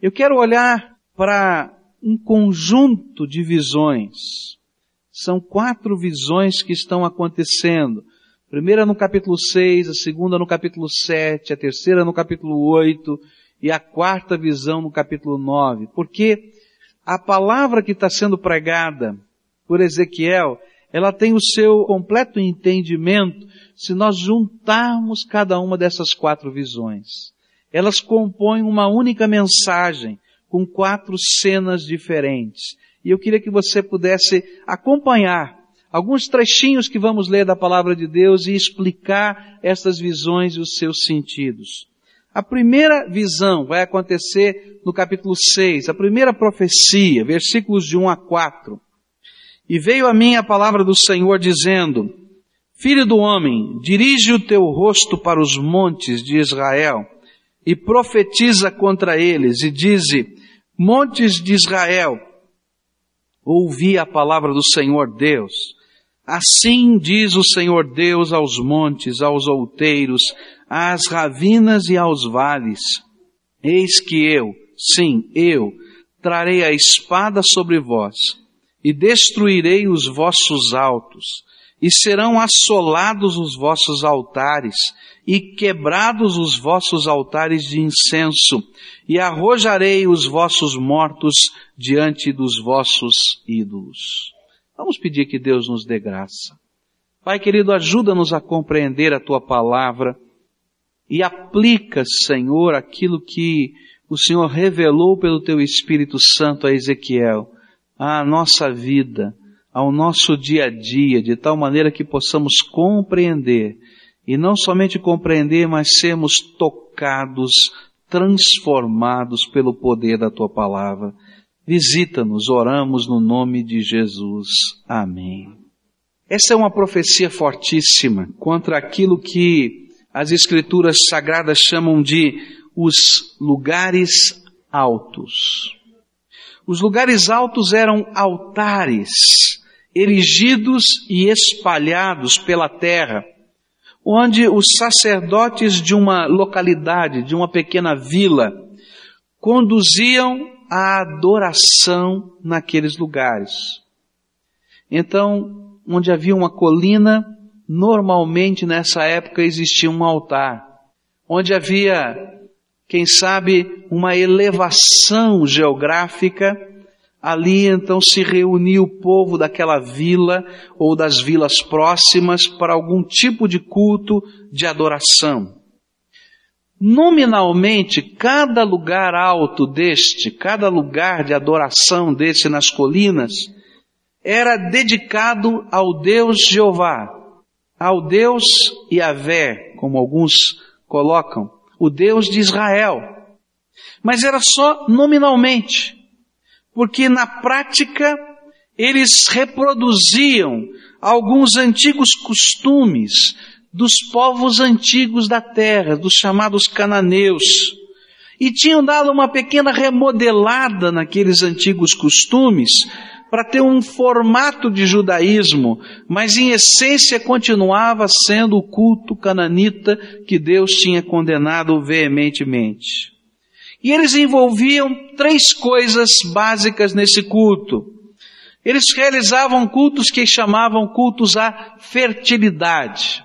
Eu quero olhar para um conjunto de visões. São quatro visões que estão acontecendo. Primeira no capítulo 6, a segunda no capítulo 7, a terceira no capítulo 8 e a quarta visão no capítulo 9. Porque a palavra que está sendo pregada por Ezequiel, ela tem o seu completo entendimento se nós juntarmos cada uma dessas quatro visões. Elas compõem uma única mensagem com quatro cenas diferentes. E eu queria que você pudesse acompanhar alguns trechinhos que vamos ler da palavra de Deus e explicar essas visões e os seus sentidos. A primeira visão vai acontecer no capítulo 6, a primeira profecia, versículos de 1 a 4. E veio a mim a palavra do Senhor dizendo, Filho do homem, dirige o teu rosto para os montes de Israel e profetiza contra eles e dize, montes de Israel, ouvi a palavra do Senhor Deus. Assim diz o Senhor Deus aos montes, aos outeiros, às ravinas e aos vales. Eis que eu, sim, eu, trarei a espada sobre vós, e destruirei os vossos altos, e serão assolados os vossos altares, e quebrados os vossos altares de incenso, e arrojarei os vossos mortos diante dos vossos ídolos. Vamos pedir que Deus nos dê graça. Pai querido, ajuda-nos a compreender a tua palavra e aplica, Senhor, aquilo que o Senhor revelou pelo teu Espírito Santo a Ezequiel, à nossa vida, ao nosso dia a dia, de tal maneira que possamos compreender, e não somente compreender, mas sermos tocados, transformados pelo poder da tua palavra. Visita-nos, oramos no nome de Jesus. Amém. Essa é uma profecia fortíssima contra aquilo que as escrituras sagradas chamam de os lugares altos. Os lugares altos eram altares erigidos e espalhados pela terra, onde os sacerdotes de uma localidade, de uma pequena vila, conduziam a adoração naqueles lugares. Então, onde havia uma colina, normalmente nessa época existia um altar, onde havia, quem sabe, uma elevação geográfica, ali então se reunia o povo daquela vila ou das vilas próximas para algum tipo de culto de adoração. Nominalmente, cada lugar alto deste, cada lugar de adoração deste nas colinas, era dedicado ao Deus Jeová, ao Deus Yahvé, como alguns colocam, o Deus de Israel. Mas era só nominalmente, porque na prática eles reproduziam alguns antigos costumes dos povos antigos da terra, dos chamados cananeus, e tinham dado uma pequena remodelada naqueles antigos costumes, para ter um formato de judaísmo, mas em essência continuava sendo o culto cananita que Deus tinha condenado veementemente. E eles envolviam três coisas básicas nesse culto. Eles realizavam cultos que chamavam cultos à fertilidade.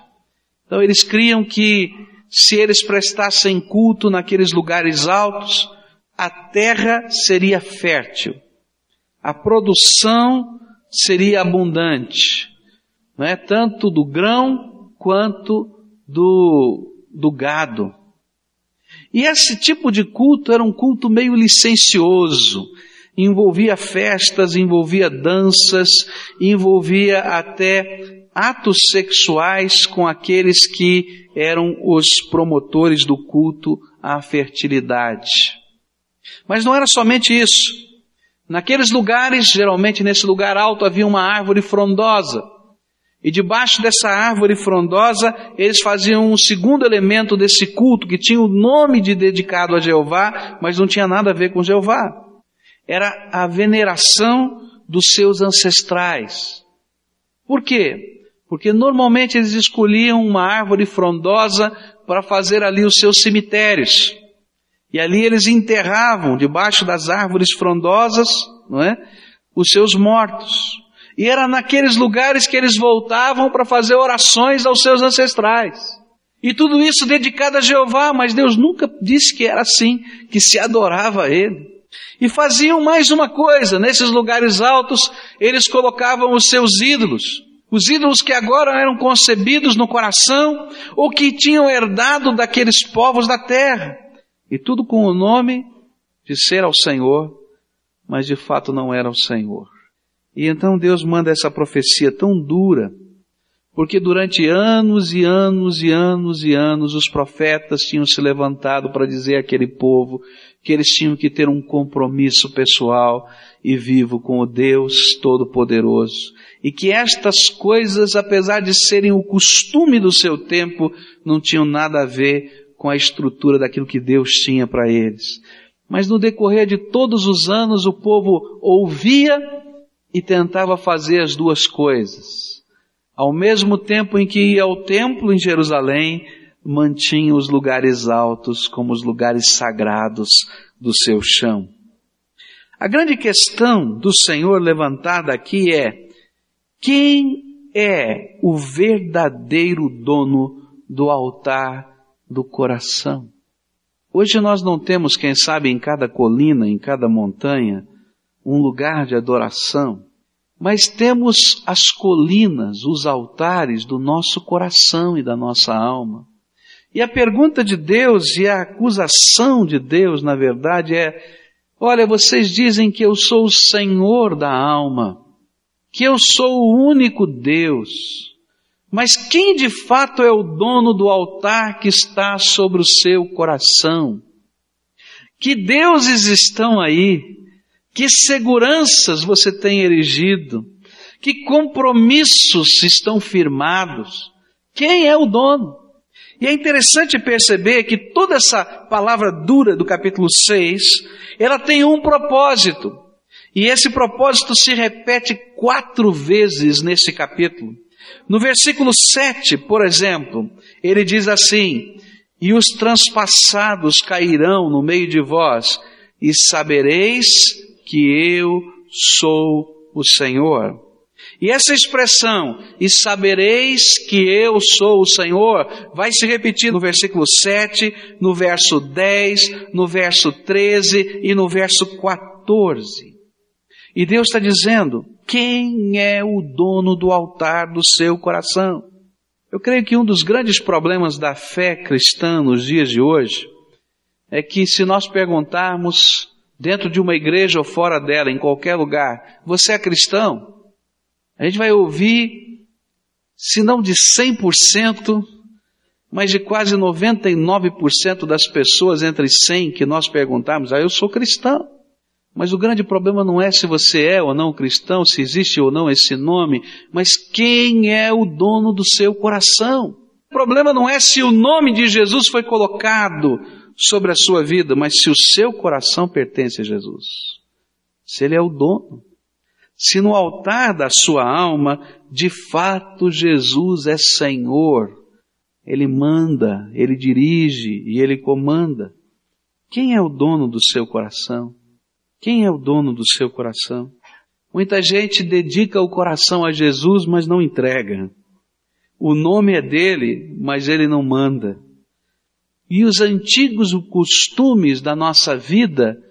Então eles criam que se eles prestassem culto naqueles lugares altos, a terra seria fértil a produção seria abundante, não é? Tanto do grão quanto do, do gado. E esse tipo de culto era um culto meio licencioso, envolvia festas, envolvia danças, envolvia até atos sexuais com aqueles que eram os promotores do culto à fertilidade. Mas não era somente isso. Naqueles lugares, geralmente nesse lugar alto, havia uma árvore frondosa. E debaixo dessa árvore frondosa, eles faziam um segundo elemento desse culto, que tinha o nome de dedicado a Jeová, mas não tinha nada a ver com Jeová. Era a veneração dos seus ancestrais. Por quê? Porque normalmente eles escolhiam uma árvore frondosa para fazer ali os seus cemitérios. E ali eles enterravam, debaixo das árvores frondosas, não é? Os seus mortos. E era naqueles lugares que eles voltavam para fazer orações aos seus ancestrais. E tudo isso dedicado a Jeová, mas Deus nunca disse que era assim, que se adorava a Ele. E faziam mais uma coisa, nesses lugares altos, eles colocavam os seus ídolos. Os ídolos que agora eram concebidos no coração, ou que tinham herdado daqueles povos da terra. E tudo com o nome de ser ao Senhor, mas de fato não era o Senhor. E então Deus manda essa profecia tão dura, porque durante anos e anos e anos e anos os profetas tinham se levantado para dizer àquele povo que eles tinham que ter um compromisso pessoal e vivo com o Deus Todo-Poderoso. E que estas coisas, apesar de serem o costume do seu tempo, não tinham nada a ver com a estrutura daquilo que Deus tinha para eles. Mas no decorrer de todos os anos o povo ouvia e tentava fazer as duas coisas. Ao mesmo tempo em que ia ao templo em Jerusalém, mantinha os lugares altos como os lugares sagrados do seu chão. A grande questão do Senhor levantada aqui é, quem é o verdadeiro dono do altar do coração? Hoje nós não temos, quem sabe, em cada colina, em cada montanha, um lugar de adoração, mas temos as colinas, os altares do nosso coração e da nossa alma. E a pergunta de Deus e a acusação de Deus, na verdade, é: olha, vocês dizem que eu sou o Senhor da alma, que eu sou o único Deus, mas quem de fato é o dono do altar que está sobre o seu coração? Que deuses estão aí? Que seguranças você tem erigido? Que compromissos estão firmados? Quem é o dono? E é interessante perceber que toda essa palavra dura do capítulo 6, ela tem um propósito. E esse propósito se repete quatro vezes nesse capítulo. No versículo 7, por exemplo, ele diz assim: E os transpassados cairão no meio de vós, e sabereis que eu sou o Senhor. E essa expressão, e sabereis que eu sou o Senhor, vai se repetir no versículo 7, no verso 10, no verso 13 e no verso 14. E Deus está dizendo, quem é o dono do altar do seu coração? Eu creio que um dos grandes problemas da fé cristã nos dias de hoje é que se nós perguntarmos dentro de uma igreja ou fora dela, em qualquer lugar, você é cristão? A gente vai ouvir, se não de 100%, mas de quase 99% das pessoas entre 100 que nós perguntarmos, ah, eu sou cristão. Mas o grande problema não é se você é ou não cristão, se existe ou não esse nome, mas quem é o dono do seu coração. O problema não é se o nome de Jesus foi colocado sobre a sua vida, mas se o seu coração pertence a Jesus, se ele é o dono, se no altar da sua alma, de fato Jesus é Senhor, ele manda, ele dirige e ele comanda. Quem é o dono do seu coração? Quem é o dono do seu coração? Muita gente dedica o coração a Jesus, mas não entrega. O nome é dele, mas ele não manda. E os antigos costumes da nossa vida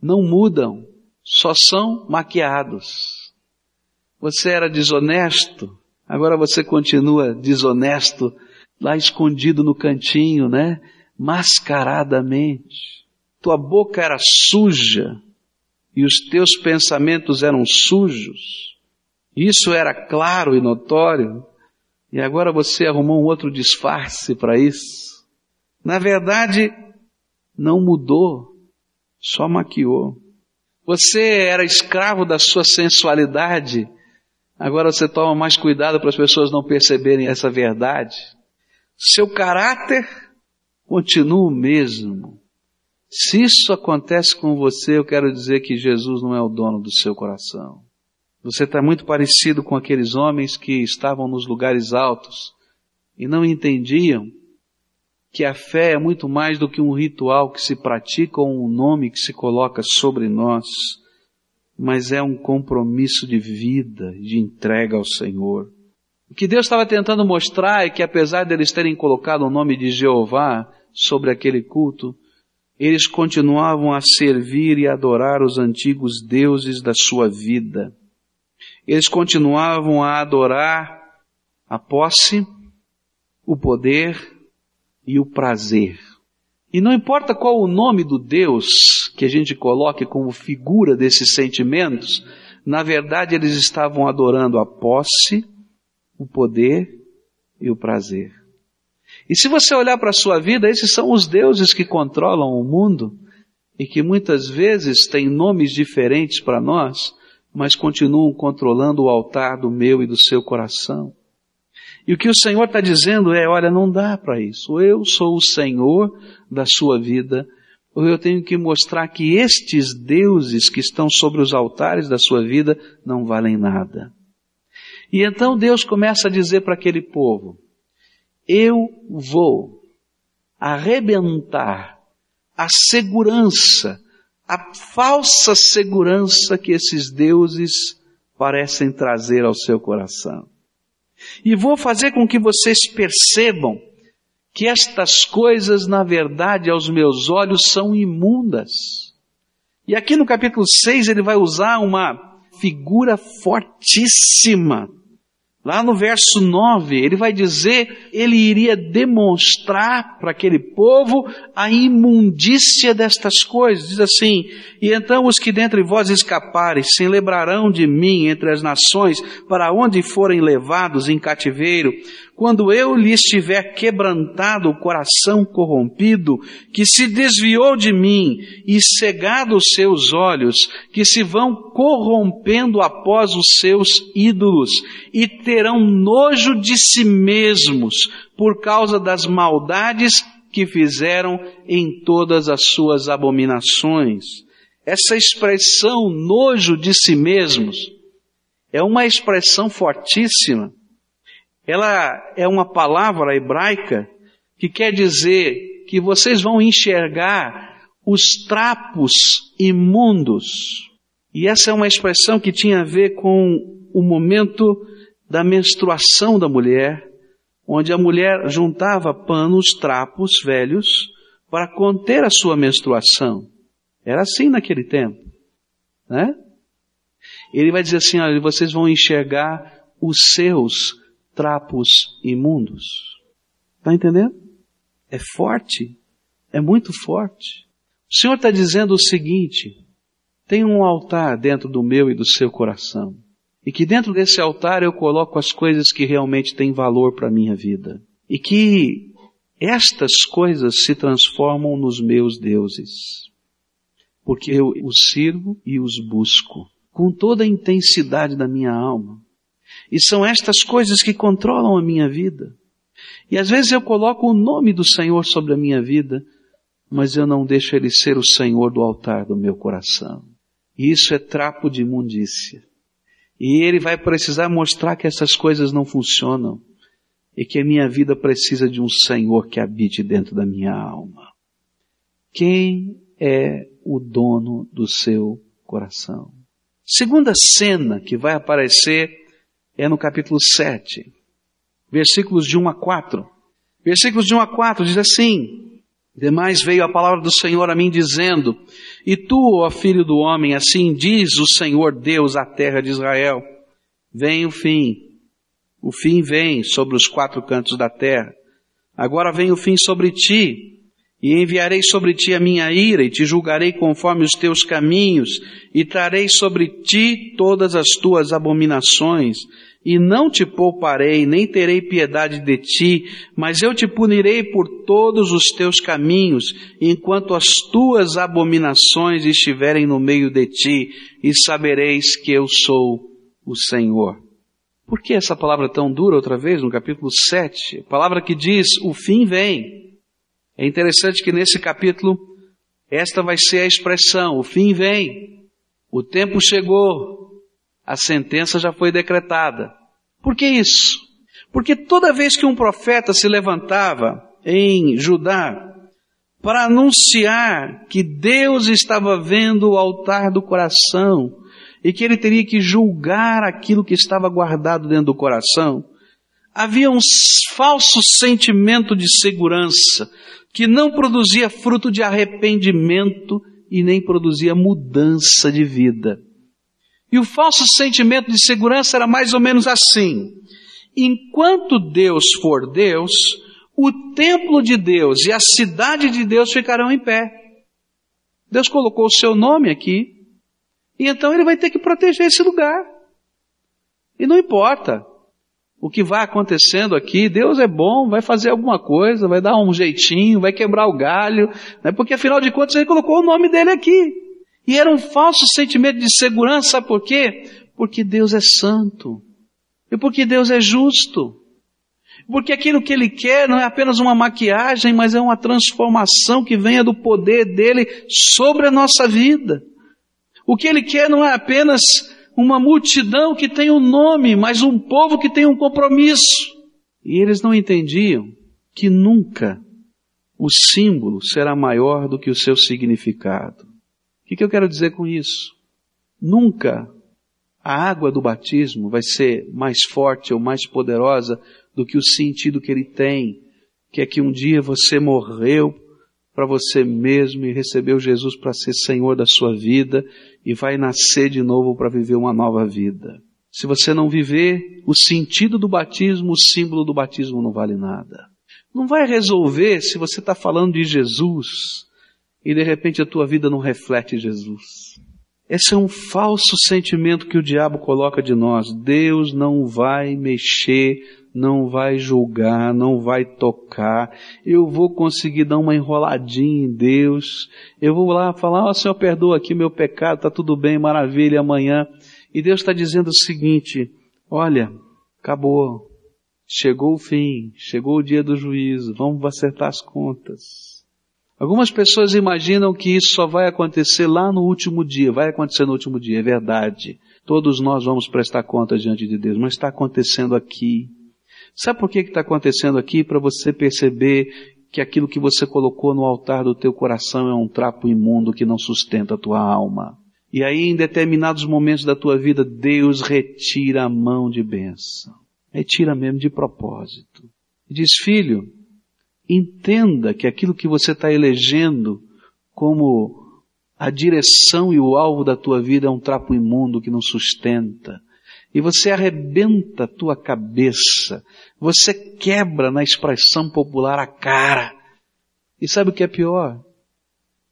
não mudam, só são maquiados. Você era desonesto, agora você continua desonesto, lá escondido no cantinho, né? Mascaradamente. Tua boca era suja e os teus pensamentos eram sujos. Isso era claro e notório. E agora você arrumou um outro disfarce para isso. Na verdade, não mudou, só maquiou. Você era escravo da sua sensualidade, agora você toma mais cuidado para as pessoas não perceberem essa verdade. Seu caráter continua o mesmo. Se isso acontece com você, eu quero dizer que Jesus não é o dono do seu coração. Você está muito parecido com aqueles homens que estavam nos lugares altos e não entendiam que a fé é muito mais do que um ritual que se pratica ou um nome que se coloca sobre nós, mas é um compromisso de vida, de entrega ao Senhor. O que Deus estava tentando mostrar é que apesar deles terem colocado o nome de Jeová sobre aquele culto, eles continuavam a servir e adorar os antigos deuses da sua vida. Eles continuavam a adorar a posse, o poder e o prazer. E não importa qual o nome do Deus que a gente coloque como figura desses sentimentos, na verdade eles estavam adorando a posse, o poder e o prazer. E se você olhar para a sua vida, esses são os deuses que controlam o mundo e que muitas vezes têm nomes diferentes para nós, mas continuam controlando o altar do meu e do seu coração. E o que o Senhor está dizendo é, olha, não dá para isso. Eu sou o Senhor da sua vida, ou eu tenho que mostrar que estes deuses que estão sobre os altares da sua vida não valem nada. E então Deus começa a dizer para aquele povo, eu vou arrebentar a segurança, a falsa segurança que esses deuses parecem trazer ao seu coração. E vou fazer com que vocês percebam que estas coisas, na verdade, aos meus olhos, são imundas. E aqui no capítulo 6 ele vai usar uma figura fortíssima Lá no verso 9, ele vai dizer, ele iria demonstrar para aquele povo a imundícia destas coisas. Diz assim, e então os que dentre vós escaparem se lembrarão de mim entre as nações, para onde forem levados em cativeiro, quando eu lhes tiver quebrantado o coração corrompido, que se desviou de mim e cegado os seus olhos, que se vão corrompendo após os seus ídolos e terão nojo de si mesmos por causa das maldades que fizeram em todas as suas abominações. Essa expressão nojo de si mesmos é uma expressão fortíssima ela é uma palavra hebraica que quer dizer que vocês vão enxergar os trapos imundos. E essa é uma expressão que tinha a ver com o momento da menstruação da mulher, onde a mulher juntava panos, trapos velhos para conter a sua menstruação. Era assim naquele tempo, né? Ele vai dizer assim, olha, vocês vão enxergar os seus trapos imundos. Está entendendo? É forte. É muito forte. O Senhor está dizendo o seguinte: tem um altar dentro do meu e do seu coração. E que dentro desse altar eu coloco as coisas que realmente têm valor para a minha vida. E que estas coisas se transformam nos meus deuses. Porque eu os sirvo e os busco com toda a intensidade da minha alma. E são estas coisas que controlam a minha vida. E às vezes eu coloco o nome do Senhor sobre a minha vida, mas eu não deixo Ele ser o Senhor do altar do meu coração. E isso é trapo de imundícia. E Ele vai precisar mostrar que essas coisas não funcionam e que a minha vida precisa de um Senhor que habite dentro da minha alma. Quem é o dono do seu coração? Segunda cena que vai aparecer é no capítulo 7, versículos de 1 a 4. Versículos de 1 a 4 diz assim, Demais veio a palavra do Senhor a mim dizendo, E tu, ó filho do homem, assim diz o Senhor Deus à terra de Israel, vem o fim, o fim vem sobre os quatro cantos da terra, agora vem o fim sobre ti, e enviarei sobre ti a minha ira, e te julgarei conforme os teus caminhos, e trarei sobre ti todas as tuas abominações, e não te pouparei, nem terei piedade de ti, mas eu te punirei por todos os teus caminhos, enquanto as tuas abominações estiverem no meio de ti, e sabereis que eu sou o Senhor. Por que essa palavra tão dura outra vez no capítulo 7? Palavra que diz, o fim vem. É interessante que nesse capítulo, esta vai ser a expressão, o fim vem, o tempo chegou, a sentença já foi decretada. Por que isso? Porque toda vez que um profeta se levantava, em Judá para anunciar que Deus estava vendo o altar do coração e que ele teria que julgar aquilo que estava guardado dentro do coração, havia um falso sentimento de segurança que não produzia fruto de arrependimento e nem produzia mudança de vida. E o falso sentimento de segurança era mais ou menos assim. Enquanto Deus for Deus, o templo de Deus e a cidade de Deus ficarão em pé. Deus colocou o seu nome aqui, e então ele vai ter que proteger esse lugar. E não importa o que vai acontecendo aqui, Deus é bom, vai fazer alguma coisa, vai dar um jeitinho, vai quebrar o galho, né? porque afinal de contas ele colocou o nome dele aqui. E era um falso sentimento de segurança, sabe por quê? Porque Deus é santo. E porque Deus é justo. Porque aquilo que Ele quer não é apenas uma maquiagem, mas é uma transformação que venha do poder dEle sobre a nossa vida. O que Ele quer não é apenas uma multidão que tem um nome, mas um povo que tem um compromisso. E eles não entendiam que nunca o símbolo será maior do que o seu significado. O que, eu quero dizer com isso? Nunca a água do batismo vai ser mais forte ou mais poderosa do que o sentido que ele tem, que é que um dia você morreu para você mesmo e recebeu Jesus para ser Senhor da sua vida e vai nascer de novo para viver uma nova vida. Se você não viver o sentido do batismo, o símbolo do batismo não vale nada. Não vai resolver se você está falando de Jesus e de repente a tua vida não reflete Jesus. Esse é um falso sentimento que o diabo coloca de nós. Deus não vai mexer não vai julgar, não vai tocar, eu vou conseguir dar uma enroladinha em Deus, eu vou lá falar, ó oh, Senhor, perdoa aqui meu pecado, tá tudo bem, maravilha, amanhã. E Deus está dizendo o seguinte, olha, acabou, chegou o fim, chegou o dia do juízo, vamos acertar as contas. Algumas pessoas imaginam que isso só vai acontecer lá no último dia, vai acontecer no último dia, é verdade. Todos nós vamos prestar conta diante de Deus, mas está acontecendo aqui. Sabe por que está acontecendo aqui? Para você perceber que aquilo que você colocou no altar do teu coração é um trapo imundo que não sustenta a tua alma. E aí, em determinados momentos da tua vida, Deus retira a mão de bênção. Retira mesmo de propósito. E diz, filho, entenda que aquilo que você está elegendo como a direção e o alvo da tua vida é um trapo imundo que não sustenta. E você arrebenta a tua cabeça você quebra na expressão popular a cara. E sabe o que é pior?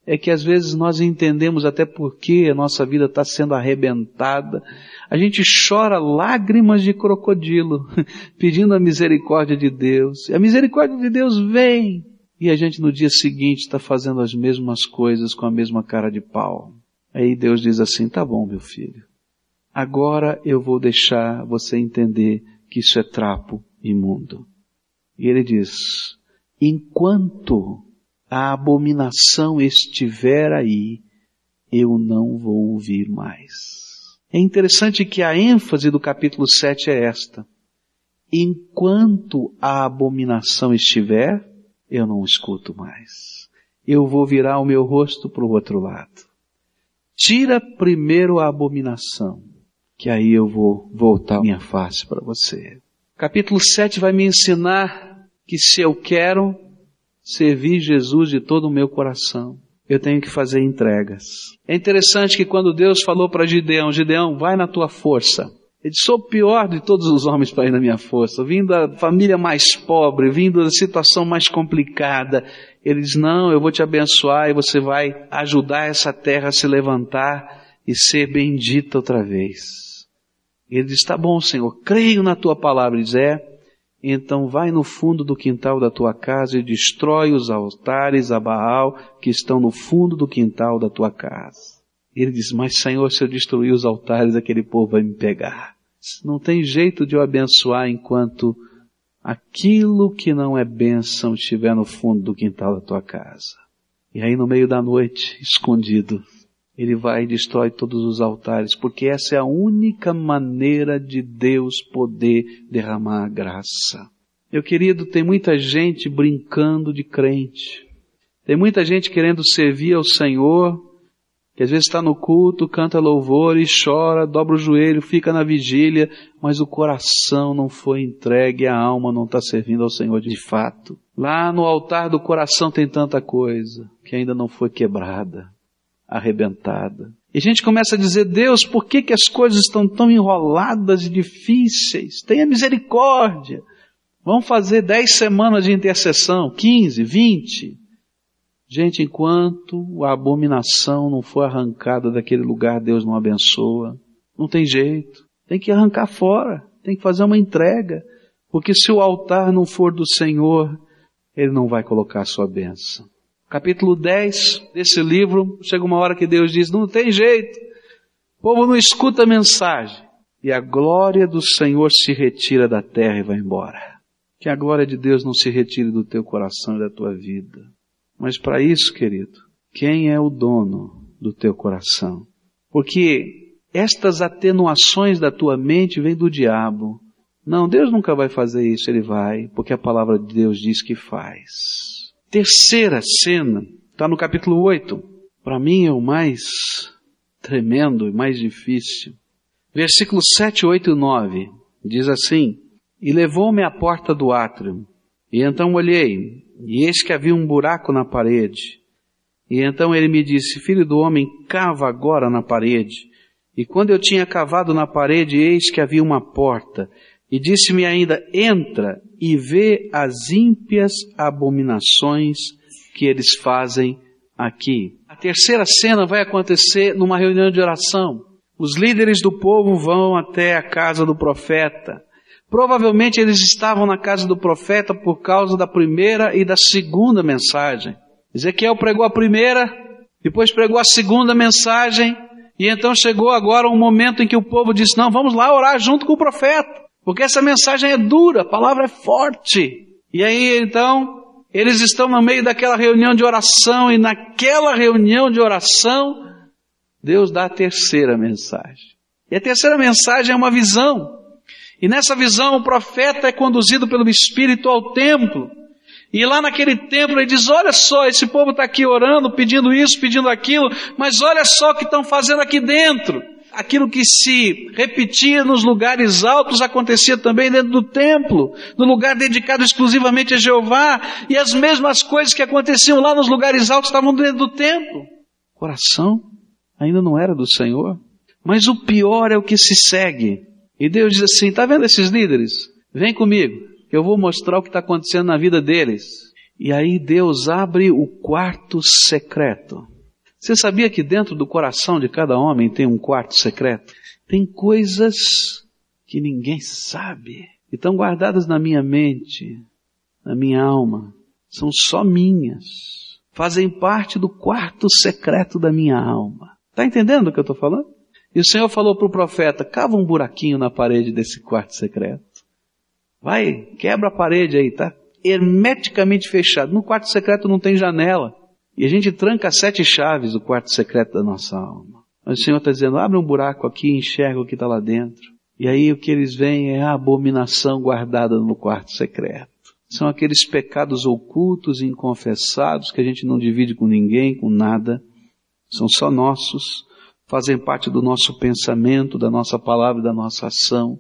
É que às vezes nós entendemos até por que a nossa vida está sendo arrebentada. A gente chora lágrimas de crocodilo, pedindo a misericórdia de Deus. E a misericórdia de Deus vem. E a gente no dia seguinte está fazendo as mesmas coisas com a mesma cara de pau. Aí Deus diz assim, tá bom meu filho. Agora eu vou deixar você entender que isso é trapo imundo. E ele diz, enquanto a abominação estiver aí, eu não vou ouvir mais. É interessante que a ênfase do capítulo 7 é esta. Enquanto a abominação estiver, eu não escuto mais. Eu vou virar o meu rosto para o outro lado. Tira primeiro a abominação, que aí eu vou voltar minha face para você. Capítulo 7 vai me ensinar que se eu quero servir Jesus de todo o meu coração, eu tenho que fazer entregas. É interessante que quando Deus falou para Gideão, Gideão, vai na tua força. Ele disse, sou o pior de todos os homens para ir na minha força. Vim da família mais pobre, vindo da situação mais complicada. Ele diz, não, eu vou te abençoar e você vai ajudar essa terra a se levantar e ser bendita outra vez. Ele diz, tá bom, Senhor, creio na tua palavra. Ele diz, é, então vai no fundo do quintal da tua casa e destrói os altares a Baal que estão no fundo do quintal da tua casa. Ele diz, mas Senhor, se eu destruir os altares, aquele povo vai me pegar. Não tem jeito de eu abençoar enquanto aquilo que não é bênção estiver no fundo do quintal da tua casa. E aí no meio da noite, escondido, ele vai e destrói todos os altares, porque essa é a única maneira de Deus poder derramar graça. Meu querido, tem muita gente brincando de crente. Tem muita gente querendo servir ao Senhor, que às vezes está no culto, canta louvor e chora, dobra o joelho, fica na vigília, mas o coração não foi entregue, a alma não está servindo ao Senhor de fato. Lá no altar do coração tem tanta coisa que ainda não foi quebrada, arrebentada. E a gente começa a dizer, Deus, por que, que as coisas estão tão enroladas e difíceis? Tenha misericórdia. Vamos fazer dez semanas de intercessão, quinze, vinte. Gente, enquanto a abominação não for arrancada daquele lugar, Deus não abençoa. Não tem jeito. Tem que arrancar fora. Tem que fazer uma entrega. Porque se o altar não for do Senhor, Ele não vai colocar a sua bênção. Capítulo 10 desse livro, chega uma hora que Deus diz, não tem jeito. O povo não escuta a mensagem. E a glória do Senhor se retira da terra e vai embora. Que a glória de Deus não se retire do teu coração e da tua vida. Mas para isso, querido, quem é o dono do teu coração? Porque estas atenuações da tua mente vêm do diabo. Não, Deus nunca vai fazer isso, Ele vai, porque a palavra de Deus diz que faz. Terceira cena, está no capítulo 8. Para mim é o mais tremendo e mais difícil. Versículos 7, 8 e 9. Diz assim, E levou-me à porta do átrio, e então olhei, e eis que havia um buraco na parede. E então ele me disse, filho do homem, cava agora na parede. E quando eu tinha cavado na parede, eis que havia uma porta. E disse-me ainda, entra e vê as ímpias abominações que eles fazem aqui. A terceira cena vai acontecer numa reunião de oração. Os líderes do povo vão até a casa do profeta. Provavelmente eles estavam na casa do profeta por causa da primeira e da segunda mensagem. Ezequiel pregou a primeira, depois pregou a segunda mensagem, e então chegou agora um momento em que o povo disse: Não, vamos lá orar junto com o profeta, porque essa mensagem é dura, a palavra é forte. E aí então, eles estão no meio daquela reunião de oração, e naquela reunião de oração, Deus dá a terceira mensagem. E a terceira mensagem é uma visão. E nessa visão o profeta é conduzido pelo Espírito ao templo. E lá naquele templo ele diz: Olha só, esse povo está aqui orando, pedindo isso, pedindo aquilo, mas olha só o que estão fazendo aqui dentro. Aquilo que se repetia nos lugares altos acontecia também dentro do templo, no lugar dedicado exclusivamente a Jeová, e as mesmas coisas que aconteciam lá nos lugares altos estavam dentro do templo. O coração ainda não era do Senhor. Mas o pior é o que se segue. E Deus diz assim: está vendo esses líderes? Vem comigo, eu vou mostrar o que está acontecendo na vida deles. E aí Deus abre o quarto secreto. Você sabia que dentro do coração de cada homem tem um quarto secreto? Tem coisas que ninguém sabe, e estão guardadas na minha mente, na minha alma, são só minhas, fazem parte do quarto secreto da minha alma. Está entendendo o que eu estou falando? E o Senhor falou para o profeta, cava um buraquinho na parede desse quarto secreto. Vai, quebra a parede aí, tá hermeticamente fechado. No quarto secreto não tem janela. E a gente tranca sete chaves o quarto secreto da nossa alma. Mas o Senhor está dizendo, abre um buraco aqui e enxerga o que está lá dentro. E aí o que eles veem é a abominação guardada no quarto secreto. São aqueles pecados ocultos e inconfessados que a gente não divide com ninguém, com nada. São só nossos fazem parte do nosso pensamento, da nossa palavra e da nossa ação,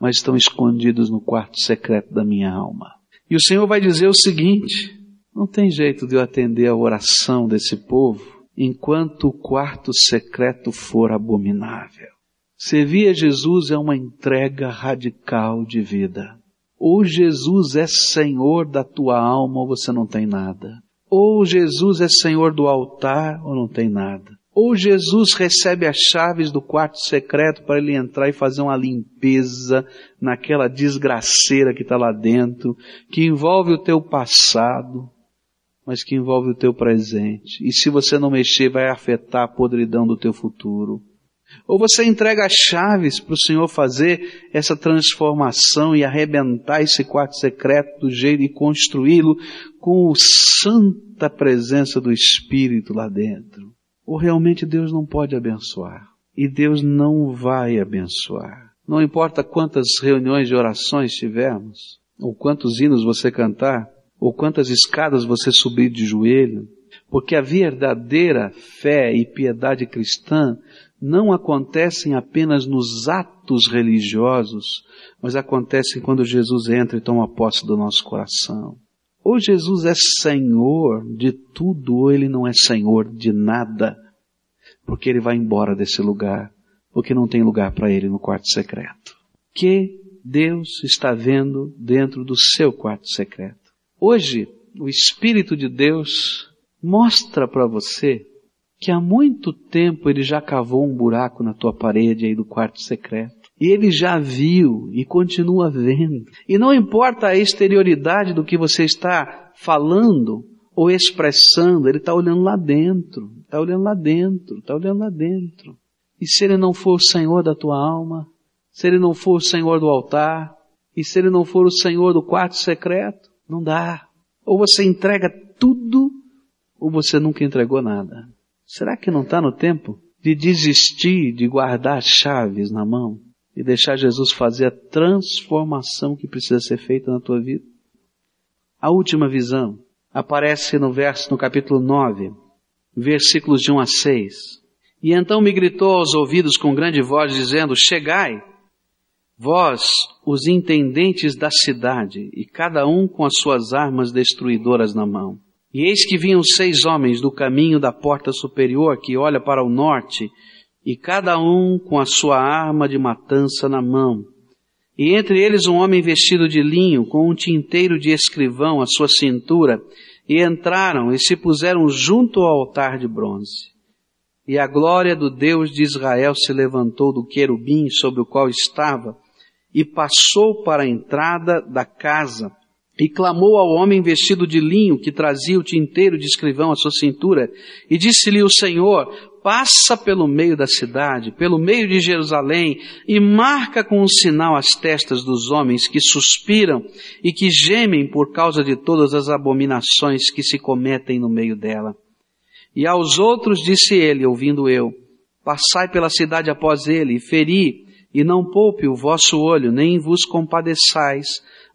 mas estão escondidos no quarto secreto da minha alma. E o Senhor vai dizer o seguinte: não tem jeito de eu atender a oração desse povo enquanto o quarto secreto for abominável. Servir a Jesus é uma entrega radical de vida. Ou Jesus é Senhor da tua alma ou você não tem nada. Ou Jesus é Senhor do altar ou não tem nada. Ou Jesus recebe as chaves do quarto secreto para ele entrar e fazer uma limpeza naquela desgraceira que está lá dentro, que envolve o teu passado, mas que envolve o teu presente. E se você não mexer, vai afetar a podridão do teu futuro. Ou você entrega as chaves para o Senhor fazer essa transformação e arrebentar esse quarto secreto do jeito e construí-lo com a santa presença do Espírito lá dentro ou realmente Deus não pode abençoar. E Deus não vai abençoar. Não importa quantas reuniões de orações tivermos, ou quantos hinos você cantar, ou quantas escadas você subir de joelho, porque a verdadeira fé e piedade cristã não acontecem apenas nos atos religiosos, mas acontecem quando Jesus entra e toma posse do nosso coração. Ou Jesus é Senhor de tudo, ou Ele não é Senhor de nada, porque Ele vai embora desse lugar, porque não tem lugar para Ele no quarto secreto. Que Deus está vendo dentro do seu quarto secreto? Hoje, o Espírito de Deus mostra para você que há muito tempo ele já cavou um buraco na tua parede aí do quarto secreto. E ele já viu e continua vendo. E não importa a exterioridade do que você está falando ou expressando, ele está olhando lá dentro, está olhando lá dentro, está olhando lá dentro. E se ele não for o Senhor da tua alma, se ele não for o Senhor do altar, e se ele não for o Senhor do quarto secreto, não dá. Ou você entrega tudo, ou você nunca entregou nada. Será que não está no tempo de desistir de guardar chaves na mão e deixar Jesus fazer a transformação que precisa ser feita na tua vida? A última visão aparece no verso, no capítulo 9, versículos de 1 a 6. E então me gritou aos ouvidos com grande voz, dizendo, chegai, vós, os intendentes da cidade, e cada um com as suas armas destruidoras na mão. E eis que vinham seis homens do caminho da porta superior que olha para o norte, e cada um com a sua arma de matança na mão. E entre eles um homem vestido de linho, com um tinteiro de escrivão à sua cintura, e entraram e se puseram junto ao altar de bronze. E a glória do Deus de Israel se levantou do querubim sobre o qual estava, e passou para a entrada da casa, e clamou ao homem vestido de linho que trazia o tinteiro de escrivão à sua cintura, e disse-lhe o Senhor, passa pelo meio da cidade, pelo meio de Jerusalém, e marca com um sinal as testas dos homens que suspiram e que gemem por causa de todas as abominações que se cometem no meio dela. E aos outros disse ele, ouvindo eu, passai pela cidade após ele, e feri, e não poupe o vosso olho, nem vos compadeçais,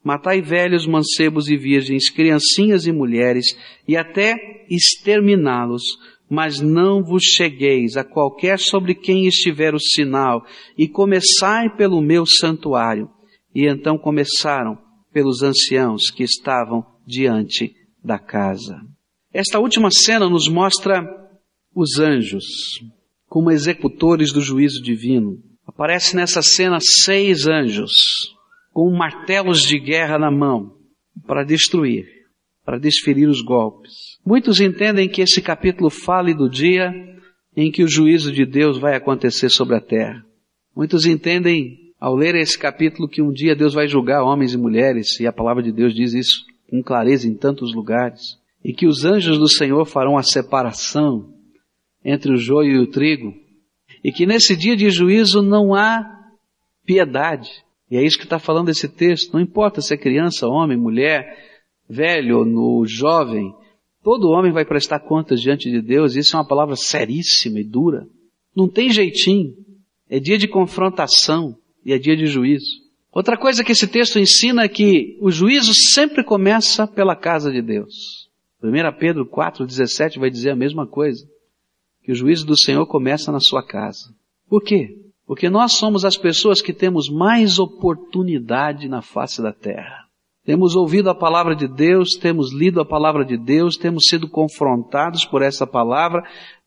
matai velhos, mancebos e virgens, criancinhas e mulheres, e até exterminá-los, mas não vos chegueis a qualquer sobre quem estiver o sinal, e começai pelo meu santuário. E então começaram pelos anciãos que estavam diante da casa. Esta última cena nos mostra os anjos como executores do juízo divino. Aparece nessa cena seis anjos com martelos de guerra na mão para destruir, para desferir os golpes. Muitos entendem que esse capítulo fale do dia em que o juízo de Deus vai acontecer sobre a terra. Muitos entendem, ao ler esse capítulo, que um dia Deus vai julgar homens e mulheres, e a palavra de Deus diz isso com clareza em tantos lugares, e que os anjos do Senhor farão a separação entre o joio e o trigo, e que nesse dia de juízo não há piedade, e é isso que está falando esse texto. Não importa se é criança, homem, mulher, velho ou jovem, todo homem vai prestar contas diante de Deus. Isso é uma palavra seríssima e dura. Não tem jeitinho. É dia de confrontação e é dia de juízo. Outra coisa que esse texto ensina é que o juízo sempre começa pela casa de Deus. 1 Pedro 4,17 vai dizer a mesma coisa. Que o juízo do Senhor começa na sua casa. Por quê? Porque nós somos as pessoas que temos mais oportunidade na face da terra. Temos ouvido a palavra de Deus, temos lido a palavra de Deus, temos sido confrontados por essa palavra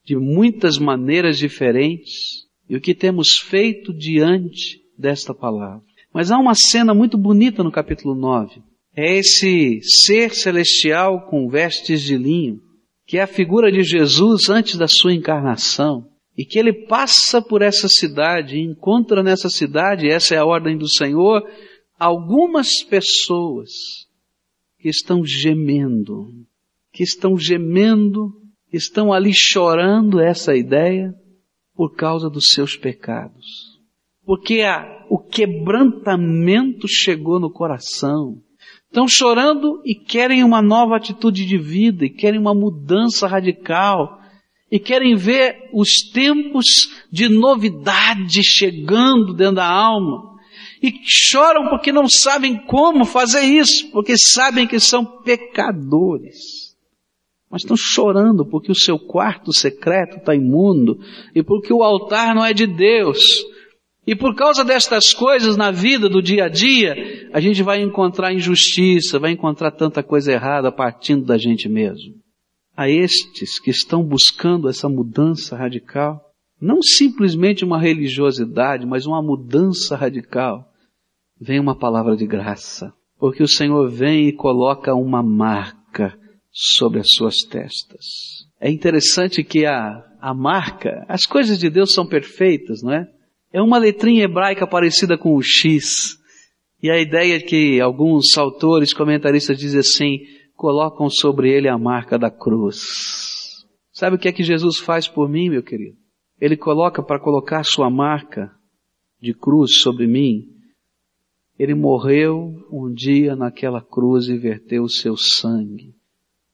de muitas maneiras diferentes. E o que temos feito diante desta palavra? Mas há uma cena muito bonita no capítulo 9. É esse ser celestial com vestes de linho, que é a figura de Jesus antes da sua encarnação e que ele passa por essa cidade encontra nessa cidade, essa é a ordem do Senhor, algumas pessoas que estão gemendo, que estão gemendo, estão ali chorando essa ideia por causa dos seus pecados. Porque a, o quebrantamento chegou no coração. Estão chorando e querem uma nova atitude de vida, e querem uma mudança radical, e querem ver os tempos de novidade chegando dentro da alma. E choram porque não sabem como fazer isso, porque sabem que são pecadores. Mas estão chorando porque o seu quarto secreto está imundo e porque o altar não é de Deus. E por causa destas coisas na vida do dia a dia, a gente vai encontrar injustiça, vai encontrar tanta coisa errada partindo da gente mesmo. A estes que estão buscando essa mudança radical, não simplesmente uma religiosidade, mas uma mudança radical, vem uma palavra de graça. Porque o Senhor vem e coloca uma marca sobre as suas testas. É interessante que a, a marca, as coisas de Deus são perfeitas, não é? É uma letrinha hebraica parecida com o X. E a ideia é que alguns autores, comentaristas dizem assim, colocam sobre ele a marca da cruz. Sabe o que é que Jesus faz por mim, meu querido? Ele coloca para colocar sua marca de cruz sobre mim. Ele morreu um dia naquela cruz e verteu o seu sangue.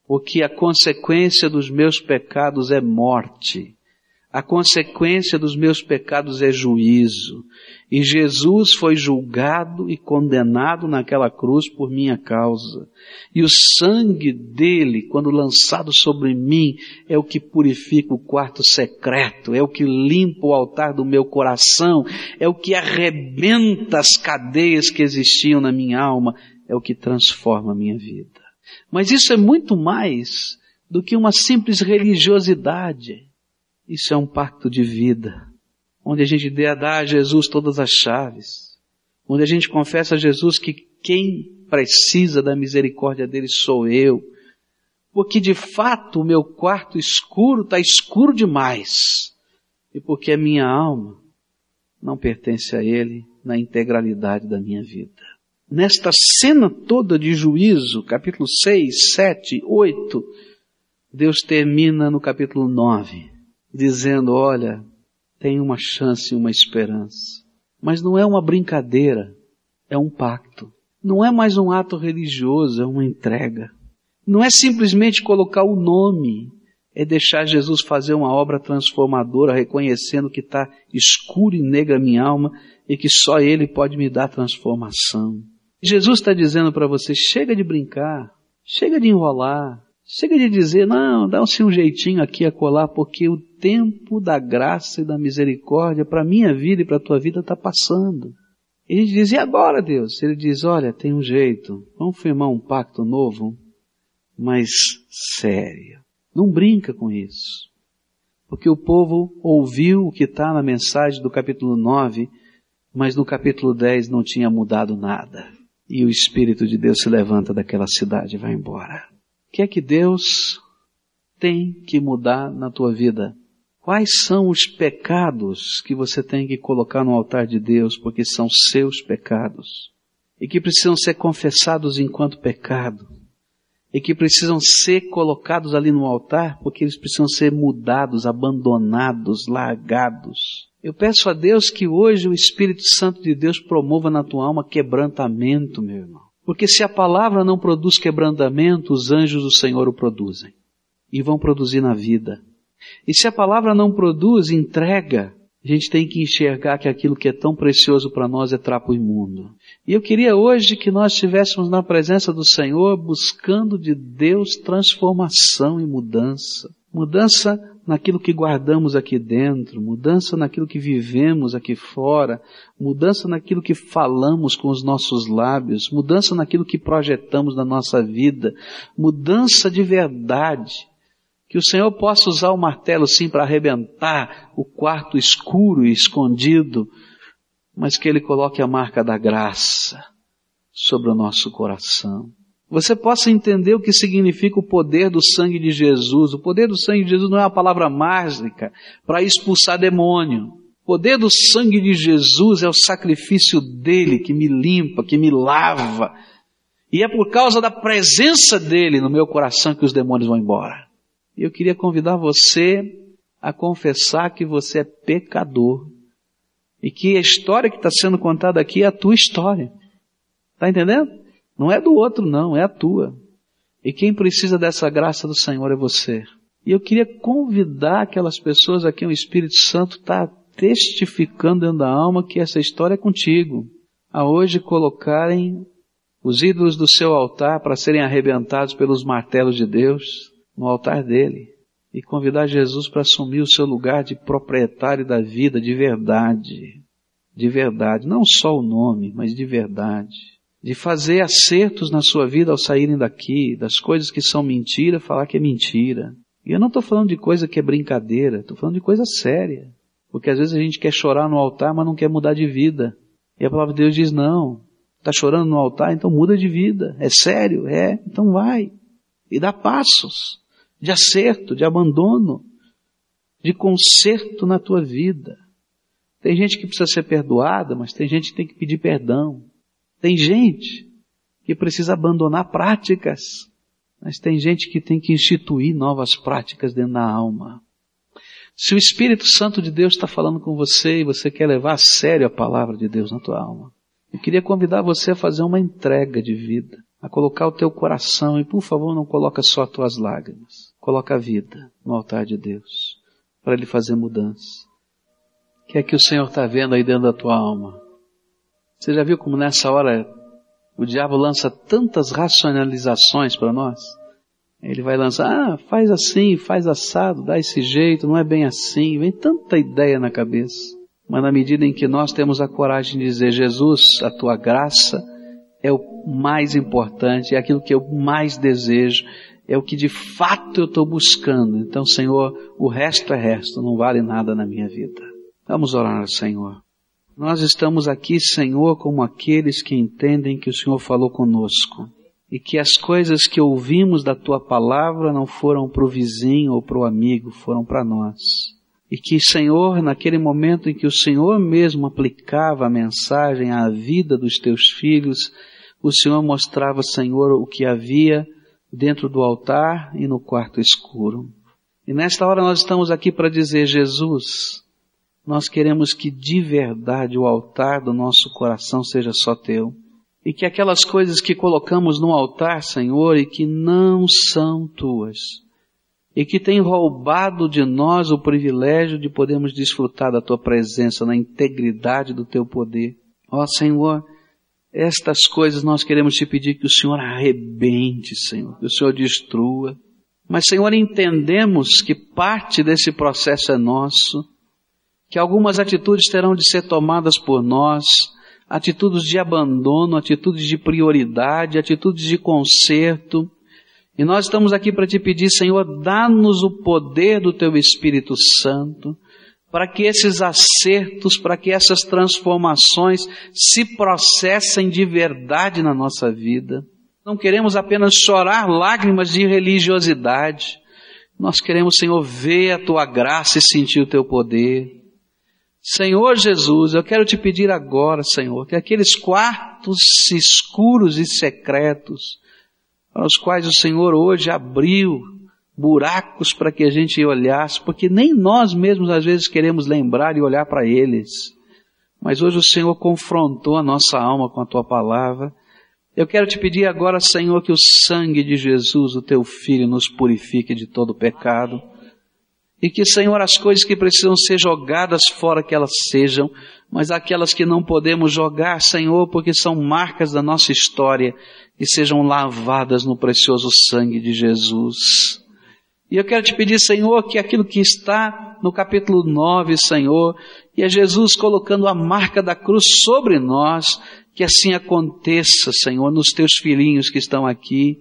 Porque a consequência dos meus pecados é morte. A consequência dos meus pecados é juízo. E Jesus foi julgado e condenado naquela cruz por minha causa. E o sangue dele, quando lançado sobre mim, é o que purifica o quarto secreto, é o que limpa o altar do meu coração, é o que arrebenta as cadeias que existiam na minha alma, é o que transforma a minha vida. Mas isso é muito mais do que uma simples religiosidade. Isso é um pacto de vida, onde a gente dá a Jesus todas as chaves, onde a gente confessa a Jesus que quem precisa da misericórdia dele sou eu, porque de fato o meu quarto escuro está escuro demais, e porque a minha alma não pertence a ele na integralidade da minha vida. Nesta cena toda de juízo, capítulo 6, 7, 8, Deus termina no capítulo 9 dizendo: olha, tem uma chance e uma esperança. Mas não é uma brincadeira, é um pacto. Não é mais um ato religioso, é uma entrega. Não é simplesmente colocar o nome, é deixar Jesus fazer uma obra transformadora, reconhecendo que está escuro e negra a minha alma e que só Ele pode me dar transformação. Jesus está dizendo para você: chega de brincar, chega de enrolar, Chega de dizer, não, dá-se um jeitinho aqui a colar, porque o tempo da graça e da misericórdia para a minha vida e para a tua vida está passando. E gente diz, e agora Deus? Ele diz, olha, tem um jeito, vamos firmar um pacto novo, mas sério. Não brinca com isso. Porque o povo ouviu o que está na mensagem do capítulo 9, mas no capítulo 10 não tinha mudado nada. E o Espírito de Deus se levanta daquela cidade e vai embora. O que é que Deus tem que mudar na tua vida? Quais são os pecados que você tem que colocar no altar de Deus porque são seus pecados e que precisam ser confessados enquanto pecado e que precisam ser colocados ali no altar porque eles precisam ser mudados, abandonados, largados. Eu peço a Deus que hoje o Espírito Santo de Deus promova na tua alma quebrantamento, meu irmão. Porque se a palavra não produz quebrantamento, os anjos do Senhor o produzem. E vão produzir na vida. E se a palavra não produz entrega, a gente tem que enxergar que aquilo que é tão precioso para nós é trapo imundo. E eu queria hoje que nós estivéssemos na presença do Senhor buscando de Deus transformação e mudança. Mudança naquilo que guardamos aqui dentro, mudança naquilo que vivemos aqui fora, mudança naquilo que falamos com os nossos lábios, mudança naquilo que projetamos na nossa vida, mudança de verdade. Que o Senhor possa usar o martelo sim para arrebentar o quarto escuro e escondido, mas que Ele coloque a marca da graça sobre o nosso coração você possa entender o que significa o poder do sangue de Jesus. O poder do sangue de Jesus não é uma palavra mágica para expulsar demônio. O poder do sangue de Jesus é o sacrifício dele que me limpa, que me lava. E é por causa da presença dele no meu coração que os demônios vão embora. E eu queria convidar você a confessar que você é pecador. E que a história que está sendo contada aqui é a tua história. Está entendendo? Não é do outro, não, é a tua. E quem precisa dessa graça do Senhor é você. E eu queria convidar aquelas pessoas a quem o Espírito Santo está testificando dentro da alma que essa história é contigo. a hoje colocarem os ídolos do seu altar para serem arrebentados pelos martelos de Deus no altar dele e convidar Jesus para assumir o seu lugar de proprietário da vida de verdade. De verdade, não só o nome, mas de verdade. De fazer acertos na sua vida ao saírem daqui, das coisas que são mentira, falar que é mentira. E eu não estou falando de coisa que é brincadeira, estou falando de coisa séria. Porque às vezes a gente quer chorar no altar, mas não quer mudar de vida. E a palavra de Deus diz não. Está chorando no altar, então muda de vida. É sério? É. Então vai. E dá passos de acerto, de abandono, de conserto na tua vida. Tem gente que precisa ser perdoada, mas tem gente que tem que pedir perdão. Tem gente que precisa abandonar práticas, mas tem gente que tem que instituir novas práticas dentro da alma. Se o Espírito Santo de Deus está falando com você e você quer levar a sério a palavra de Deus na tua alma, eu queria convidar você a fazer uma entrega de vida, a colocar o teu coração e por favor não coloca só as tuas lágrimas. Coloca a vida no altar de Deus para Ele fazer mudança. O que é que o Senhor está vendo aí dentro da tua alma? Você já viu como nessa hora o diabo lança tantas racionalizações para nós? Ele vai lançar, ah, faz assim, faz assado, dá esse jeito, não é bem assim. Vem tanta ideia na cabeça. Mas na medida em que nós temos a coragem de dizer, Jesus, a tua graça é o mais importante, é aquilo que eu mais desejo, é o que de fato eu estou buscando. Então, Senhor, o resto é resto, não vale nada na minha vida. Vamos orar, Senhor. Nós estamos aqui, Senhor, como aqueles que entendem que o Senhor falou conosco e que as coisas que ouvimos da tua palavra não foram para o vizinho ou para o amigo, foram para nós. E que, Senhor, naquele momento em que o Senhor mesmo aplicava a mensagem à vida dos teus filhos, o Senhor mostrava, Senhor, o que havia dentro do altar e no quarto escuro. E nesta hora nós estamos aqui para dizer, Jesus, nós queremos que de verdade o altar do nosso coração seja só teu. E que aquelas coisas que colocamos no altar, Senhor, e que não são tuas, e que têm roubado de nós o privilégio de podermos desfrutar da tua presença na integridade do teu poder. Ó Senhor, estas coisas nós queremos te pedir que o Senhor arrebente, Senhor, que o Senhor destrua. Mas, Senhor, entendemos que parte desse processo é nosso, que algumas atitudes terão de ser tomadas por nós, atitudes de abandono, atitudes de prioridade, atitudes de conserto. E nós estamos aqui para te pedir, Senhor, dá-nos o poder do Teu Espírito Santo, para que esses acertos, para que essas transformações se processem de verdade na nossa vida. Não queremos apenas chorar lágrimas de religiosidade. Nós queremos, Senhor, ver a tua graça e sentir o teu poder. Senhor Jesus, eu quero te pedir agora, Senhor, que aqueles quartos escuros e secretos, para os quais o Senhor hoje abriu buracos para que a gente olhasse, porque nem nós mesmos às vezes queremos lembrar e olhar para eles. Mas hoje o Senhor confrontou a nossa alma com a tua palavra. Eu quero te pedir agora, Senhor, que o sangue de Jesus, o teu filho, nos purifique de todo pecado. E que, Senhor, as coisas que precisam ser jogadas fora, que elas sejam, mas aquelas que não podemos jogar, Senhor, porque são marcas da nossa história, e sejam lavadas no precioso sangue de Jesus. E eu quero te pedir, Senhor, que aquilo que está no capítulo 9, Senhor, e é Jesus colocando a marca da cruz sobre nós, que assim aconteça, Senhor, nos teus filhinhos que estão aqui,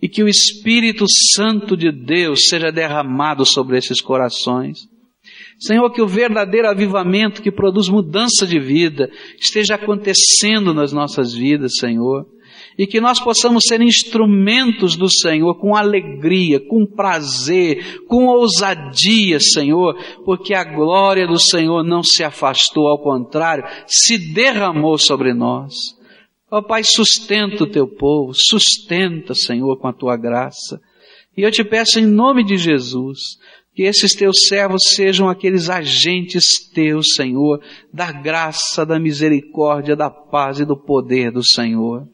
e que o Espírito Santo de Deus seja derramado sobre esses corações. Senhor, que o verdadeiro avivamento que produz mudança de vida esteja acontecendo nas nossas vidas, Senhor e que nós possamos ser instrumentos do Senhor com alegria, com prazer, com ousadia, Senhor, porque a glória do Senhor não se afastou, ao contrário, se derramou sobre nós. Ó oh, Pai, sustenta o teu povo, sustenta, Senhor, com a tua graça. E eu te peço em nome de Jesus, que esses teus servos sejam aqueles agentes teus, Senhor, da graça, da misericórdia, da paz e do poder do Senhor.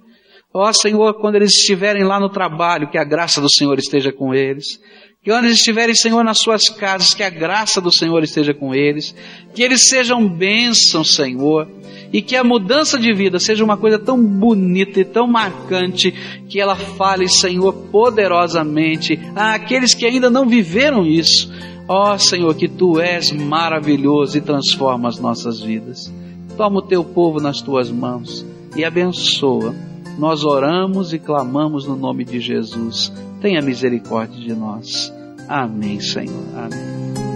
Ó oh, Senhor, quando eles estiverem lá no trabalho, que a graça do Senhor esteja com eles. Que quando eles estiverem, Senhor, nas suas casas, que a graça do Senhor esteja com eles. Que eles sejam bênçãos, Senhor. E que a mudança de vida seja uma coisa tão bonita e tão marcante que ela fale, Senhor, poderosamente àqueles que ainda não viveram isso. Ó oh, Senhor, que tu és maravilhoso e transforma as nossas vidas. Toma o teu povo nas tuas mãos e abençoa. Nós oramos e clamamos no nome de Jesus. Tenha misericórdia de nós. Amém, Senhor. Amém.